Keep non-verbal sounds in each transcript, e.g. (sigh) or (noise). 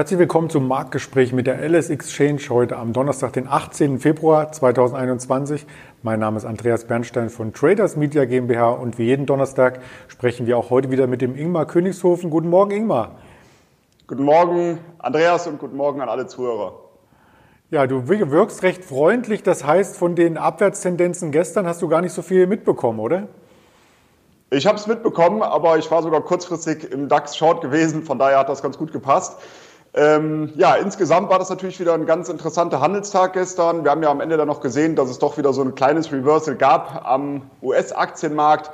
Herzlich willkommen zum Marktgespräch mit der LS Exchange heute am Donnerstag, den 18. Februar 2021. Mein Name ist Andreas Bernstein von Traders Media GmbH und wie jeden Donnerstag sprechen wir auch heute wieder mit dem Ingmar Königshofen. Guten Morgen, Ingmar. Guten Morgen, Andreas, und guten Morgen an alle Zuhörer. Ja, du wirkst recht freundlich. Das heißt, von den Abwärtstendenzen gestern hast du gar nicht so viel mitbekommen, oder? Ich habe es mitbekommen, aber ich war sogar kurzfristig im DAX Short gewesen, von daher hat das ganz gut gepasst. Ähm, ja, insgesamt war das natürlich wieder ein ganz interessanter Handelstag gestern. Wir haben ja am Ende dann noch gesehen, dass es doch wieder so ein kleines Reversal gab am US-Aktienmarkt.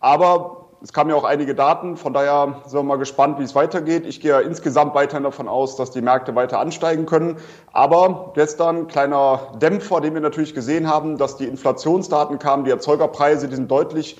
Aber es kamen ja auch einige Daten, von daher sind wir mal gespannt, wie es weitergeht. Ich gehe ja insgesamt weiterhin davon aus, dass die Märkte weiter ansteigen können. Aber gestern kleiner Dämpfer, den wir natürlich gesehen haben, dass die Inflationsdaten kamen, die Erzeugerpreise, die sind deutlich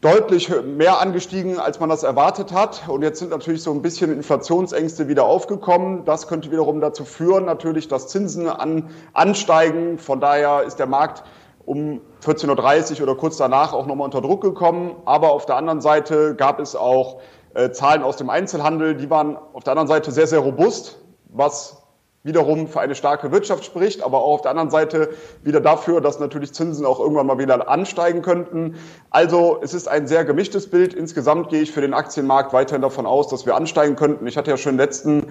deutlich mehr angestiegen, als man das erwartet hat. Und jetzt sind natürlich so ein bisschen Inflationsängste wieder aufgekommen. Das könnte wiederum dazu führen, natürlich, dass Zinsen an, ansteigen. Von daher ist der Markt um 14.30 Uhr oder kurz danach auch nochmal unter Druck gekommen. Aber auf der anderen Seite gab es auch äh, Zahlen aus dem Einzelhandel, die waren auf der anderen Seite sehr, sehr robust, was wiederum für eine starke Wirtschaft spricht, aber auch auf der anderen Seite wieder dafür, dass natürlich Zinsen auch irgendwann mal wieder ansteigen könnten. Also es ist ein sehr gemischtes Bild. Insgesamt gehe ich für den Aktienmarkt weiterhin davon aus, dass wir ansteigen könnten. Ich hatte ja schon in den letzten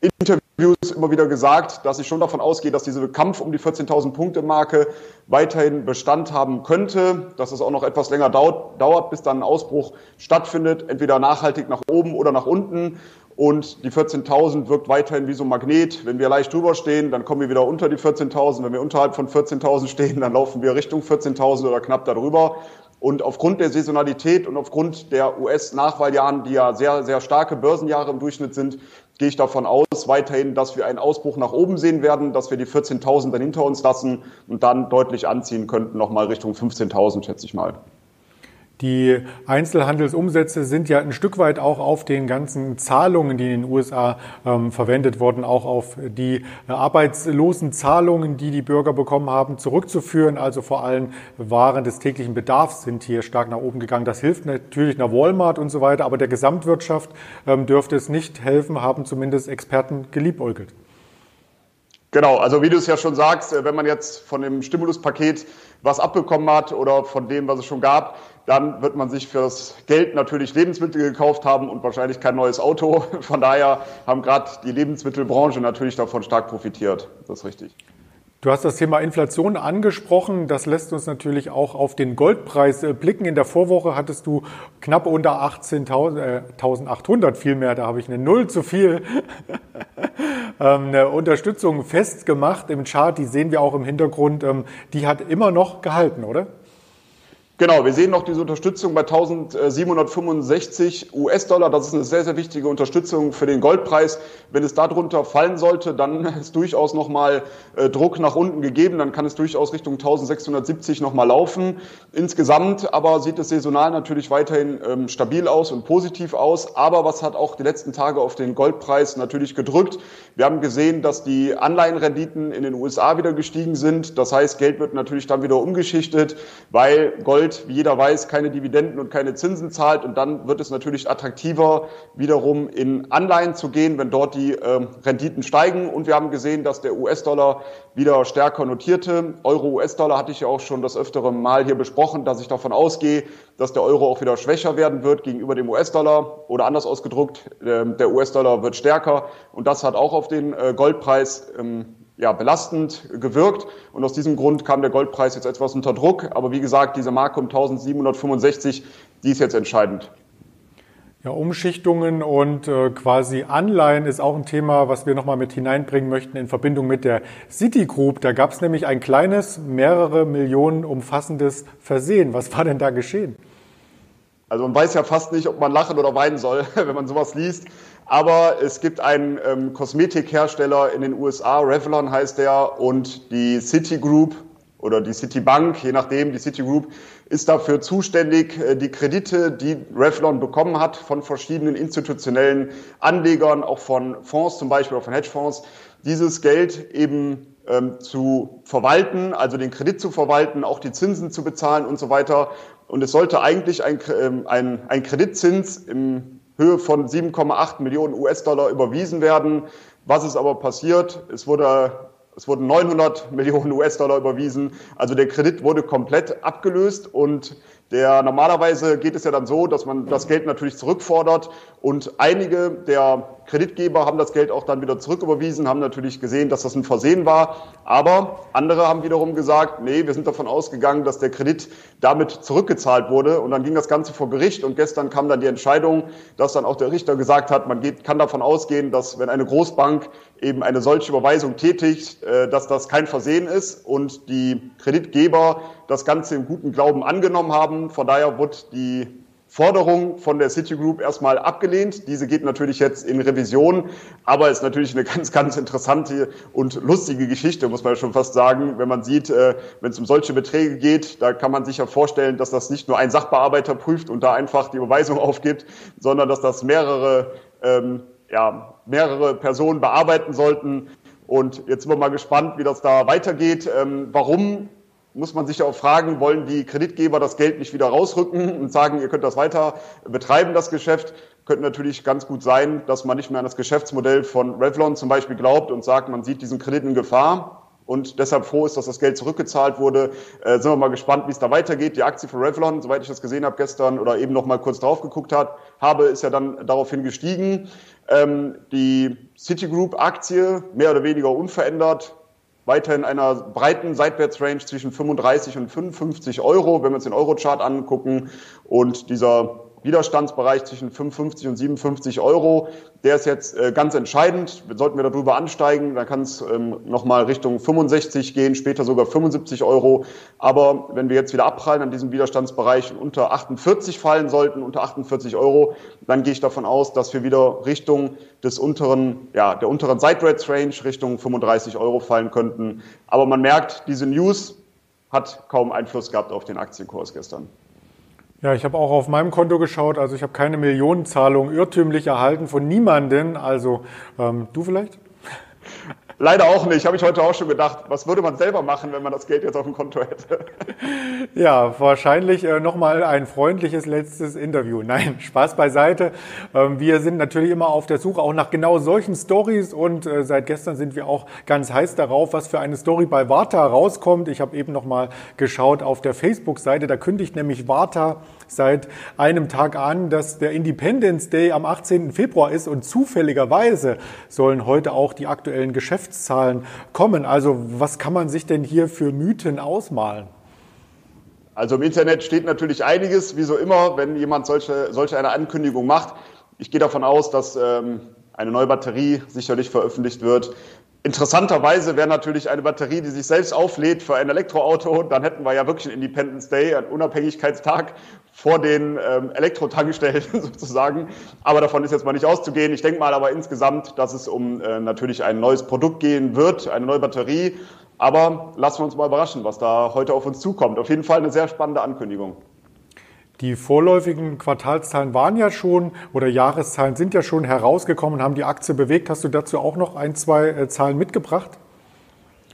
Interviews immer wieder gesagt, dass ich schon davon ausgehe, dass dieser Kampf um die 14.000 Punkte Marke weiterhin Bestand haben könnte, dass es auch noch etwas länger dauert, bis dann ein Ausbruch stattfindet, entweder nachhaltig nach oben oder nach unten. Und die 14.000 wirkt weiterhin wie so ein Magnet. Wenn wir leicht drüber stehen, dann kommen wir wieder unter die 14.000. Wenn wir unterhalb von 14.000 stehen, dann laufen wir Richtung 14.000 oder knapp darüber. Und aufgrund der Saisonalität und aufgrund der US-Nachwahljahren, die ja sehr, sehr starke Börsenjahre im Durchschnitt sind, gehe ich davon aus, weiterhin, dass wir einen Ausbruch nach oben sehen werden, dass wir die 14.000 dann hinter uns lassen und dann deutlich anziehen könnten, nochmal Richtung 15.000, schätze ich mal. Die Einzelhandelsumsätze sind ja ein Stück weit auch auf den ganzen Zahlungen, die in den USA ähm, verwendet wurden, auch auf die äh, arbeitslosen Zahlungen, die die Bürger bekommen haben, zurückzuführen. Also vor allem Waren des täglichen Bedarfs sind hier stark nach oben gegangen. Das hilft natürlich nach Walmart und so weiter, aber der Gesamtwirtschaft ähm, dürfte es nicht helfen, haben zumindest Experten geliebäugelt. Genau, also wie du es ja schon sagst, äh, wenn man jetzt von dem Stimuluspaket was abbekommen hat oder von dem, was es schon gab, dann wird man sich für das Geld natürlich Lebensmittel gekauft haben und wahrscheinlich kein neues Auto. (laughs) Von daher haben gerade die Lebensmittelbranche natürlich davon stark profitiert. Das ist richtig. Du hast das Thema Inflation angesprochen. Das lässt uns natürlich auch auf den Goldpreis äh, blicken. In der Vorwoche hattest du knapp unter 18.000, äh, 1800 vielmehr, da habe ich eine Null zu viel, (laughs) ähm, eine Unterstützung festgemacht im Chart. Die sehen wir auch im Hintergrund. Ähm, die hat immer noch gehalten, oder? Genau, wir sehen noch diese Unterstützung bei 1765 US-Dollar. Das ist eine sehr, sehr wichtige Unterstützung für den Goldpreis. Wenn es darunter fallen sollte, dann (laughs) ist durchaus nochmal äh, Druck nach unten gegeben. Dann kann es durchaus Richtung 1670 nochmal laufen. Insgesamt aber sieht es saisonal natürlich weiterhin ähm, stabil aus und positiv aus. Aber was hat auch die letzten Tage auf den Goldpreis natürlich gedrückt? Wir haben gesehen, dass die Anleihenrenditen in den USA wieder gestiegen sind. Das heißt, Geld wird natürlich dann wieder umgeschichtet, weil Gold Gold, wie jeder weiß, keine Dividenden und keine Zinsen zahlt. Und dann wird es natürlich attraktiver, wiederum in Anleihen zu gehen, wenn dort die äh, Renditen steigen. Und wir haben gesehen, dass der US-Dollar wieder stärker notierte. Euro-US-Dollar hatte ich ja auch schon das öftere Mal hier besprochen, dass ich davon ausgehe, dass der Euro auch wieder schwächer werden wird gegenüber dem US-Dollar. Oder anders ausgedruckt, äh, der US-Dollar wird stärker. Und das hat auch auf den äh, Goldpreis ähm, ja, belastend gewirkt. Und aus diesem Grund kam der Goldpreis jetzt etwas unter Druck. Aber wie gesagt, diese Marke um 1765, die ist jetzt entscheidend. Ja, Umschichtungen und äh, quasi Anleihen ist auch ein Thema, was wir nochmal mit hineinbringen möchten in Verbindung mit der Citigroup. Da gab es nämlich ein kleines, mehrere Millionen umfassendes Versehen. Was war denn da geschehen? Also man weiß ja fast nicht, ob man lachen oder weinen soll, (laughs) wenn man sowas liest. Aber es gibt einen ähm, Kosmetikhersteller in den USA, Revlon heißt der, und die Citigroup oder die Citibank, je nachdem, die Citigroup ist dafür zuständig, äh, die Kredite, die Revlon bekommen hat von verschiedenen institutionellen Anlegern, auch von Fonds zum Beispiel, auch von Hedgefonds, dieses Geld eben ähm, zu verwalten, also den Kredit zu verwalten, auch die Zinsen zu bezahlen und so weiter. Und es sollte eigentlich ein, ähm, ein, ein Kreditzins im Höhe von 7,8 Millionen US-Dollar überwiesen werden. Was ist aber passiert? Es wurde es wurden 900 Millionen US-Dollar überwiesen. Also der Kredit wurde komplett abgelöst und der, normalerweise geht es ja dann so, dass man das Geld natürlich zurückfordert und einige der Kreditgeber haben das Geld auch dann wieder zurücküberwiesen, haben natürlich gesehen, dass das ein Versehen war. Aber andere haben wiederum gesagt, nee, wir sind davon ausgegangen, dass der Kredit damit zurückgezahlt wurde. Und dann ging das Ganze vor Gericht und gestern kam dann die Entscheidung, dass dann auch der Richter gesagt hat, man geht, kann davon ausgehen, dass wenn eine Großbank eben eine solche Überweisung tätigt, äh, dass das kein Versehen ist und die Kreditgeber das Ganze im guten Glauben angenommen haben. Von daher wird die Forderung von der Citigroup erstmal abgelehnt. Diese geht natürlich jetzt in Revision, aber ist natürlich eine ganz, ganz interessante und lustige Geschichte, muss man schon fast sagen. Wenn man sieht, äh, wenn es um solche Beträge geht, da kann man sich ja vorstellen, dass das nicht nur ein Sachbearbeiter prüft und da einfach die Überweisung (laughs) aufgibt, sondern dass das mehrere, ähm, ja, mehrere Personen bearbeiten sollten. Und jetzt sind wir mal gespannt, wie das da weitergeht. Ähm, warum muss man sich ja auch fragen, wollen die Kreditgeber das Geld nicht wieder rausrücken und sagen, ihr könnt das weiter betreiben, das Geschäft? Könnte natürlich ganz gut sein, dass man nicht mehr an das Geschäftsmodell von Revlon zum Beispiel glaubt und sagt, man sieht diesen Kredit in Gefahr und deshalb froh ist, dass das Geld zurückgezahlt wurde. Äh, sind wir mal gespannt, wie es da weitergeht. Die Aktie von Revlon, soweit ich das gesehen habe gestern oder eben noch mal kurz drauf geguckt hat, habe, ist ja dann daraufhin gestiegen. Ähm, die Citigroup-Aktie mehr oder weniger unverändert, weiterhin einer breiten Seitwärtsrange zwischen 35 und 55 Euro, wenn wir uns den Eurochart angucken. Und dieser Widerstandsbereich zwischen 55 und 57 Euro. Der ist jetzt äh, ganz entscheidend. Sollten wir darüber ansteigen, dann kann es ähm, nochmal Richtung 65 gehen, später sogar 75 Euro. Aber wenn wir jetzt wieder abprallen an diesem Widerstandsbereich und unter 48 fallen sollten, unter 48 Euro, dann gehe ich davon aus, dass wir wieder Richtung des unteren, ja, der unteren Sideways Range Richtung 35 Euro fallen könnten. Aber man merkt, diese News hat kaum Einfluss gehabt auf den Aktienkurs gestern. Ja, ich habe auch auf meinem Konto geschaut. Also ich habe keine Millionenzahlung irrtümlich erhalten von niemanden. Also ähm, du vielleicht? Leider auch nicht. Habe ich heute auch schon gedacht, was würde man selber machen, wenn man das Geld jetzt auf dem Konto hätte? (laughs) Ja, wahrscheinlich äh, nochmal ein freundliches letztes Interview. Nein, (laughs) Spaß beiseite. Ähm, wir sind natürlich immer auf der Suche auch nach genau solchen Stories und äh, seit gestern sind wir auch ganz heiß darauf, was für eine Story bei Warta rauskommt. Ich habe eben nochmal geschaut auf der Facebook-Seite. Da kündigt nämlich Warta seit einem Tag an, dass der Independence Day am 18. Februar ist und zufälligerweise sollen heute auch die aktuellen Geschäftszahlen kommen. Also was kann man sich denn hier für Mythen ausmalen? Also im Internet steht natürlich einiges, wie so immer, wenn jemand solche, solche eine Ankündigung macht. Ich gehe davon aus, dass ähm, eine neue Batterie sicherlich veröffentlicht wird. Interessanterweise wäre natürlich eine Batterie, die sich selbst auflädt für ein Elektroauto, dann hätten wir ja wirklich einen Independence Day, einen Unabhängigkeitstag vor den ähm, Elektrotankstellen (laughs) sozusagen. Aber davon ist jetzt mal nicht auszugehen. Ich denke mal aber insgesamt, dass es um äh, natürlich ein neues Produkt gehen wird, eine neue Batterie. Aber lassen wir uns mal überraschen, was da heute auf uns zukommt. Auf jeden Fall eine sehr spannende Ankündigung. Die vorläufigen Quartalszahlen waren ja schon oder Jahreszahlen sind ja schon herausgekommen, haben die Aktie bewegt. Hast du dazu auch noch ein, zwei äh, Zahlen mitgebracht?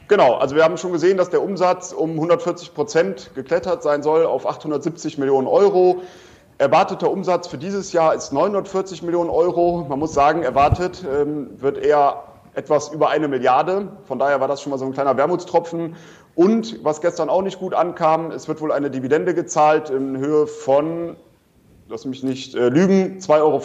Genau, also wir haben schon gesehen, dass der Umsatz um 140 Prozent geklettert sein soll auf 870 Millionen Euro. Erwarteter Umsatz für dieses Jahr ist 940 Millionen Euro. Man muss sagen, erwartet ähm, wird eher etwas über eine Milliarde. Von daher war das schon mal so ein kleiner Wermutstropfen. Und was gestern auch nicht gut ankam, es wird wohl eine Dividende gezahlt in Höhe von, lass mich nicht äh, lügen, 2,50 Euro.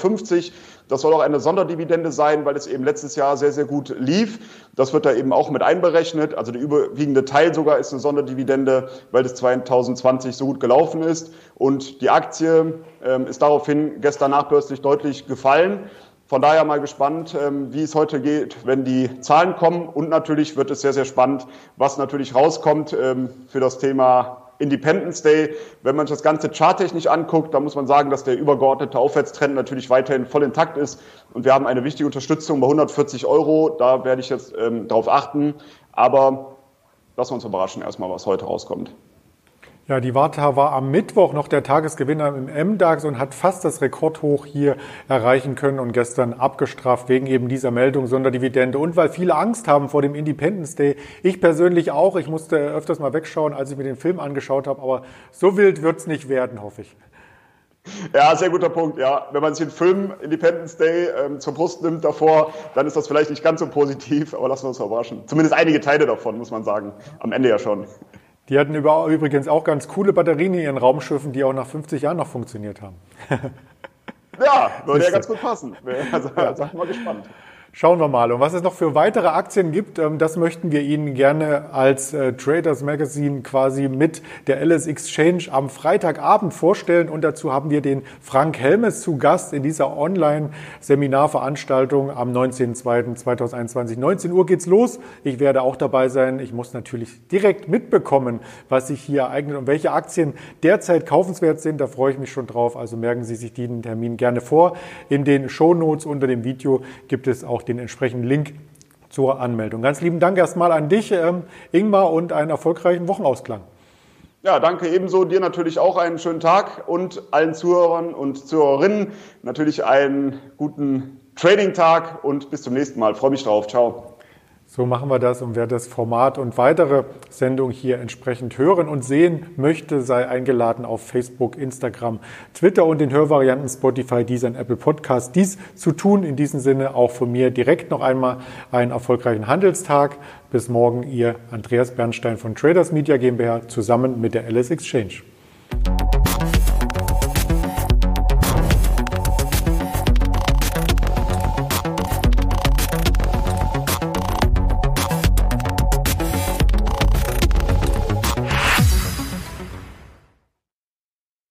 Das soll auch eine Sonderdividende sein, weil es eben letztes Jahr sehr, sehr gut lief. Das wird da eben auch mit einberechnet. Also der überwiegende Teil sogar ist eine Sonderdividende, weil es 2020 so gut gelaufen ist. Und die Aktie ähm, ist daraufhin gestern nachbörslich deutlich gefallen. Von daher mal gespannt, ähm, wie es heute geht, wenn die Zahlen kommen. Und natürlich wird es sehr, sehr spannend, was natürlich rauskommt ähm, für das Thema Independence Day. Wenn man sich das Ganze charttechnisch anguckt, dann muss man sagen, dass der übergeordnete Aufwärtstrend natürlich weiterhin voll intakt ist. Und wir haben eine wichtige Unterstützung bei 140 Euro. Da werde ich jetzt ähm, darauf achten. Aber lassen wir uns überraschen erstmal, was heute rauskommt. Ja, die Warta war am Mittwoch noch der Tagesgewinner im MDAX und hat fast das Rekordhoch hier erreichen können und gestern abgestraft wegen eben dieser Meldung Sonderdividende und weil viele Angst haben vor dem Independence Day. Ich persönlich auch. Ich musste öfters mal wegschauen, als ich mir den Film angeschaut habe, aber so wild wird's nicht werden, hoffe ich. Ja, sehr guter Punkt. Ja, wenn man sich den Film Independence Day ähm, zur Brust nimmt davor, dann ist das vielleicht nicht ganz so positiv, aber lassen wir uns überraschen. Zumindest einige Teile davon, muss man sagen. Am Ende ja schon. Die hatten übrigens auch ganz coole Batterien in ihren Raumschiffen, die auch nach 50 Jahren noch funktioniert haben. ja, würde ja ganz gut passen. Also, ja. Sag mal gespannt. Schauen wir mal. Und was es noch für weitere Aktien gibt, ähm, das möchten wir Ihnen gerne als äh, Traders Magazine quasi mit der LS Exchange am Freitagabend vorstellen. Und dazu haben wir den Frank Helmes zu Gast in dieser Online-Seminarveranstaltung am 19.02.2021. 19 Uhr geht's los. Ich werde auch dabei sein. Ich muss natürlich direkt mitbekommen, was sich hier ereignet und welche Aktien derzeit kaufenswert sind. Da freue ich mich schon drauf. Also merken Sie sich diesen Termin gerne vor. In den Show Notes unter dem Video gibt es auch den entsprechenden Link zur Anmeldung. Ganz lieben Dank erstmal an dich, ähm, Ingmar, und einen erfolgreichen Wochenausklang. Ja, danke ebenso. Dir natürlich auch einen schönen Tag und allen Zuhörern und Zuhörerinnen natürlich einen guten Trading-Tag und bis zum nächsten Mal. freue mich drauf. Ciao. So machen wir das und wer das Format und weitere Sendungen hier entsprechend hören und sehen möchte, sei eingeladen auf Facebook, Instagram, Twitter und den Hörvarianten Spotify, Deezer und Apple Podcast dies zu tun. In diesem Sinne auch von mir direkt noch einmal einen erfolgreichen Handelstag. Bis morgen, Ihr Andreas Bernstein von Traders Media GmbH zusammen mit der LS Exchange.